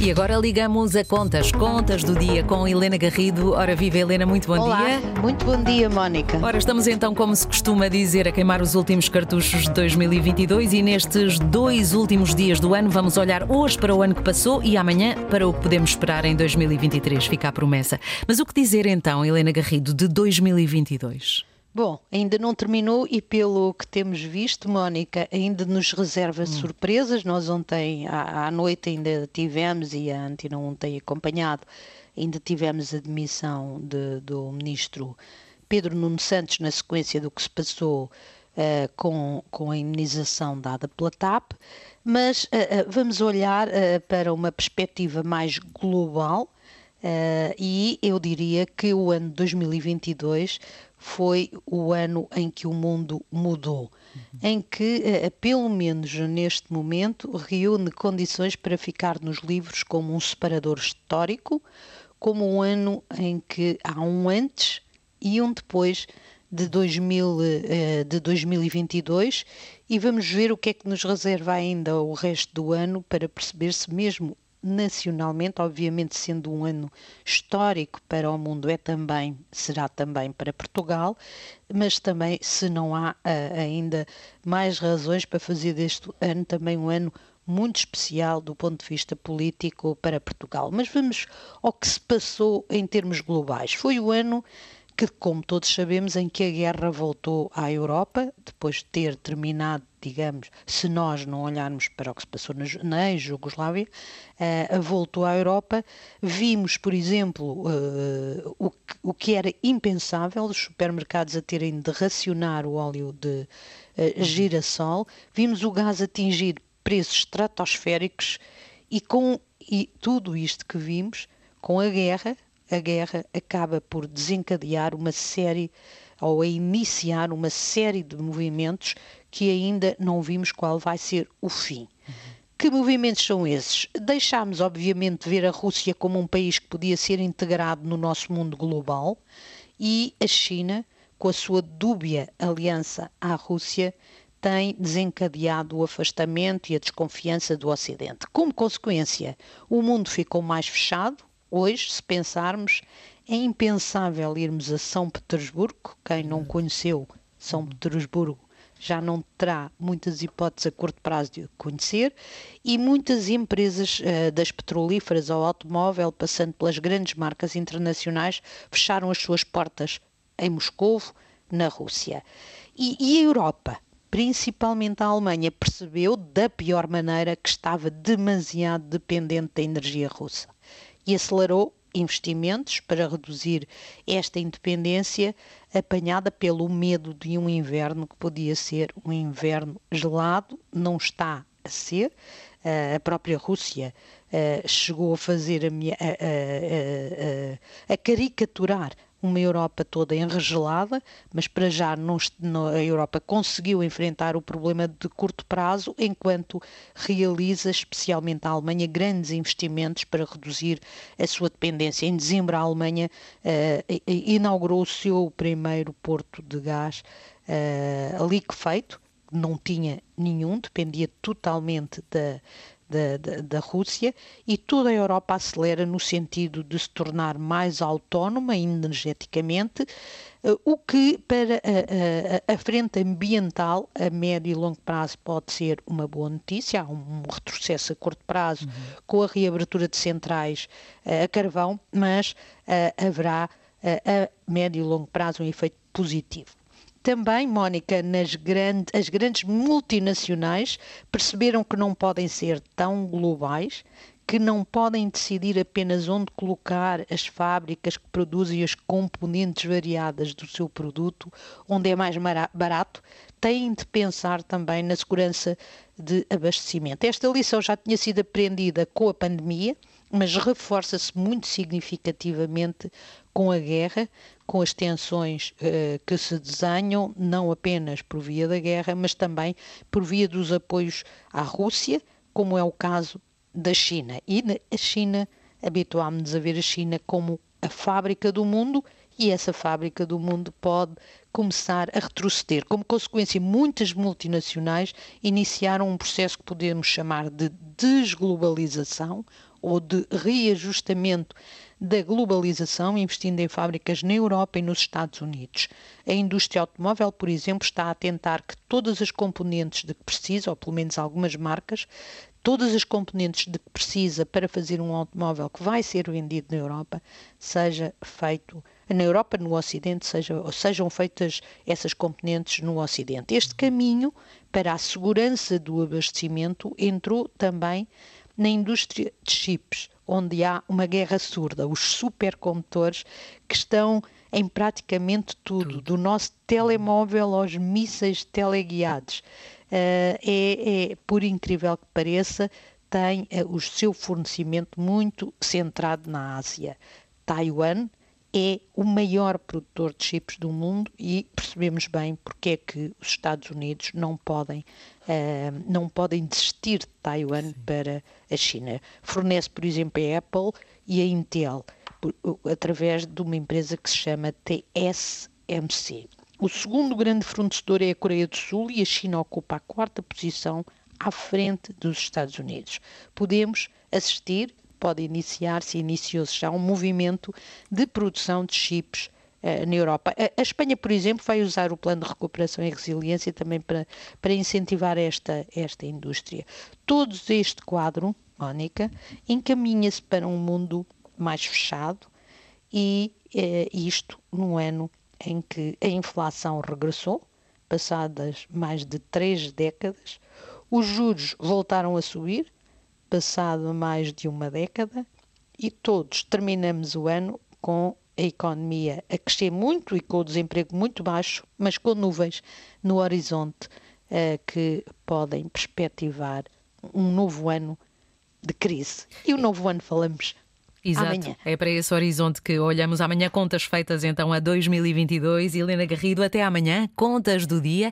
E agora ligamos a contas, contas do dia com Helena Garrido. Ora, viva Helena, muito bom Olá, dia. muito bom dia, Mónica. Ora, estamos então, como se costuma dizer, a queimar os últimos cartuchos de 2022 e nestes dois últimos dias do ano vamos olhar hoje para o ano que passou e amanhã para o que podemos esperar em 2023. Fica a promessa. Mas o que dizer então, Helena Garrido, de 2022? Bom, ainda não terminou e pelo que temos visto, Mónica, ainda nos reserva hum. surpresas. Nós ontem à, à, noite ainda tivemos, e a Antina ontem acompanhado, ainda tivemos a demissão de, do ministro Pedro Nuno Santos na sequência do que se passou uh, com, com a imunização dada pela TAP, mas uh, uh, vamos olhar para uma perspectiva mais global Uh, e eu diria que o ano 2022 foi o ano em que o mundo mudou, uhum. em que, uh, pelo menos neste momento, reúne condições para ficar nos livros como um separador histórico, como um ano em que há um antes e um depois de, 2000, uh, de 2022 e vamos ver o que é que nos reserva ainda o resto do ano para perceber se mesmo nacionalmente, obviamente sendo um ano histórico para o mundo, é também, será também para Portugal, mas também se não há uh, ainda mais razões para fazer deste ano também um ano muito especial do ponto de vista político para Portugal. Mas vamos ao que se passou em termos globais. Foi o ano que, como todos sabemos, em que a guerra voltou à Europa, depois de ter terminado, digamos, se nós não olharmos para o que se passou na, na Jugoslávia, uh, voltou à Europa. Vimos, por exemplo, uh, o, o que era impensável, os supermercados a terem de racionar o óleo de uh, girassol. Vimos o gás atingir preços estratosféricos e com e tudo isto que vimos, com a guerra, a guerra acaba por desencadear uma série ou a iniciar uma série de movimentos que ainda não vimos qual vai ser o fim. Que movimentos são esses? Deixámos, obviamente, ver a Rússia como um país que podia ser integrado no nosso mundo global e a China, com a sua dúbia aliança à Rússia, tem desencadeado o afastamento e a desconfiança do Ocidente. Como consequência, o mundo ficou mais fechado, Hoje, se pensarmos, é impensável irmos a São Petersburgo. Quem não conheceu São Petersburgo já não terá muitas hipóteses a curto prazo de conhecer e muitas empresas uh, das petrolíferas ao automóvel, passando pelas grandes marcas internacionais, fecharam as suas portas em Moscou, na Rússia. E, e a Europa, principalmente a Alemanha, percebeu da pior maneira que estava demasiado dependente da energia russa e acelerou investimentos para reduzir esta independência apanhada pelo medo de um inverno que podia ser um inverno gelado, não está a ser. a própria Rússia chegou a fazer a, a, a, a caricaturar uma Europa toda enregelada, mas para já não, a Europa conseguiu enfrentar o problema de curto prazo, enquanto realiza, especialmente a Alemanha, grandes investimentos para reduzir a sua dependência. Em dezembro, a Alemanha uh, inaugurou o seu primeiro porto de gás uh, liquefeito, não tinha nenhum, dependia totalmente da, da, da, da, Rússia e toda a Europa acelera no sentido de se tornar mais autónoma energeticamente, eh, o que para a, a, a, frente ambiental a médio e longo prazo pode ser uma boa notícia, há um retrocesso a curto prazo uhum. com a reabertura de centrais eh, a carvão, mas uh, haverá a médio e longo prazo um efeito positivo. Também, Mónica, nas grande, as grandes multinacionais perceberam que não podem ser tão globais, que não podem decidir apenas onde colocar as fábricas que produzem as componentes variadas do seu produto, onde é mais barato, têm de pensar também na segurança de abastecimento. Esta lição já tinha sido aprendida com a pandemia, mas reforça-se muito significativamente com a guerra, com as tensões uh, que se desenham, não apenas por via da guerra, mas também por via dos apoios à Rússia, como é o caso da China. E a China, habituámos-nos a ver a China como a fábrica do mundo e essa fábrica do mundo pode começar a retroceder. Como consequência, muitas multinacionais iniciaram um processo que podemos chamar de desglobalização ou de reajustamento da globalização, investindo em fábricas na Europa e nos Estados Unidos. A indústria automóvel, por exemplo, está a tentar que todas as componentes de que precisa, ou pelo menos algumas marcas, todas as componentes de que precisa para fazer um automóvel que vai ser vendido na Europa, seja feito na Europa, no Ocidente, seja, sejam feitas essas componentes no Ocidente. Este caminho para a segurança do abastecimento entrou também na indústria de chips, onde há uma guerra surda, os supercondutores que estão em praticamente tudo, tudo. do nosso telemóvel aos mísseis teleguiados. Uh, é, é, por incrível que pareça, tem uh, o seu fornecimento muito centrado na Ásia. Taiwan é o maior produtor de chips do mundo e percebemos bem porque é que os Estados Unidos não podem, uh, não podem desistir de Taiwan Sim. para a China. Fornece, por exemplo, a Apple e a Intel por, através de uma empresa que se chama TSMC. O segundo grande fornecedor é a Coreia do Sul e a China ocupa a quarta posição à frente dos Estados Unidos. Podemos assistir pode iniciar-se, iniciou-se já um movimento de produção de chips uh, na Europa. A, Espanha, por exemplo, vai usar o plano de recuperação e resiliência também para, para incentivar esta, esta indústria. Todo este quadro, Mónica, encaminha-se para um mundo mais fechado e uh, isto num ano em que a inflação regressou, passadas mais de três décadas, os juros voltaram a subir, passado mais de uma década e todos terminamos o ano com a economia a crescer muito e com o desemprego muito baixo, mas com nuvens no horizonte uh, que podem perspectivar um novo ano de crise. E o novo ano falamos Exato. Amanhã. É para esse horizonte que olhamos amanhã. Contas feitas então a 2022. Helena Garrido, até amanhã. Contas do dia.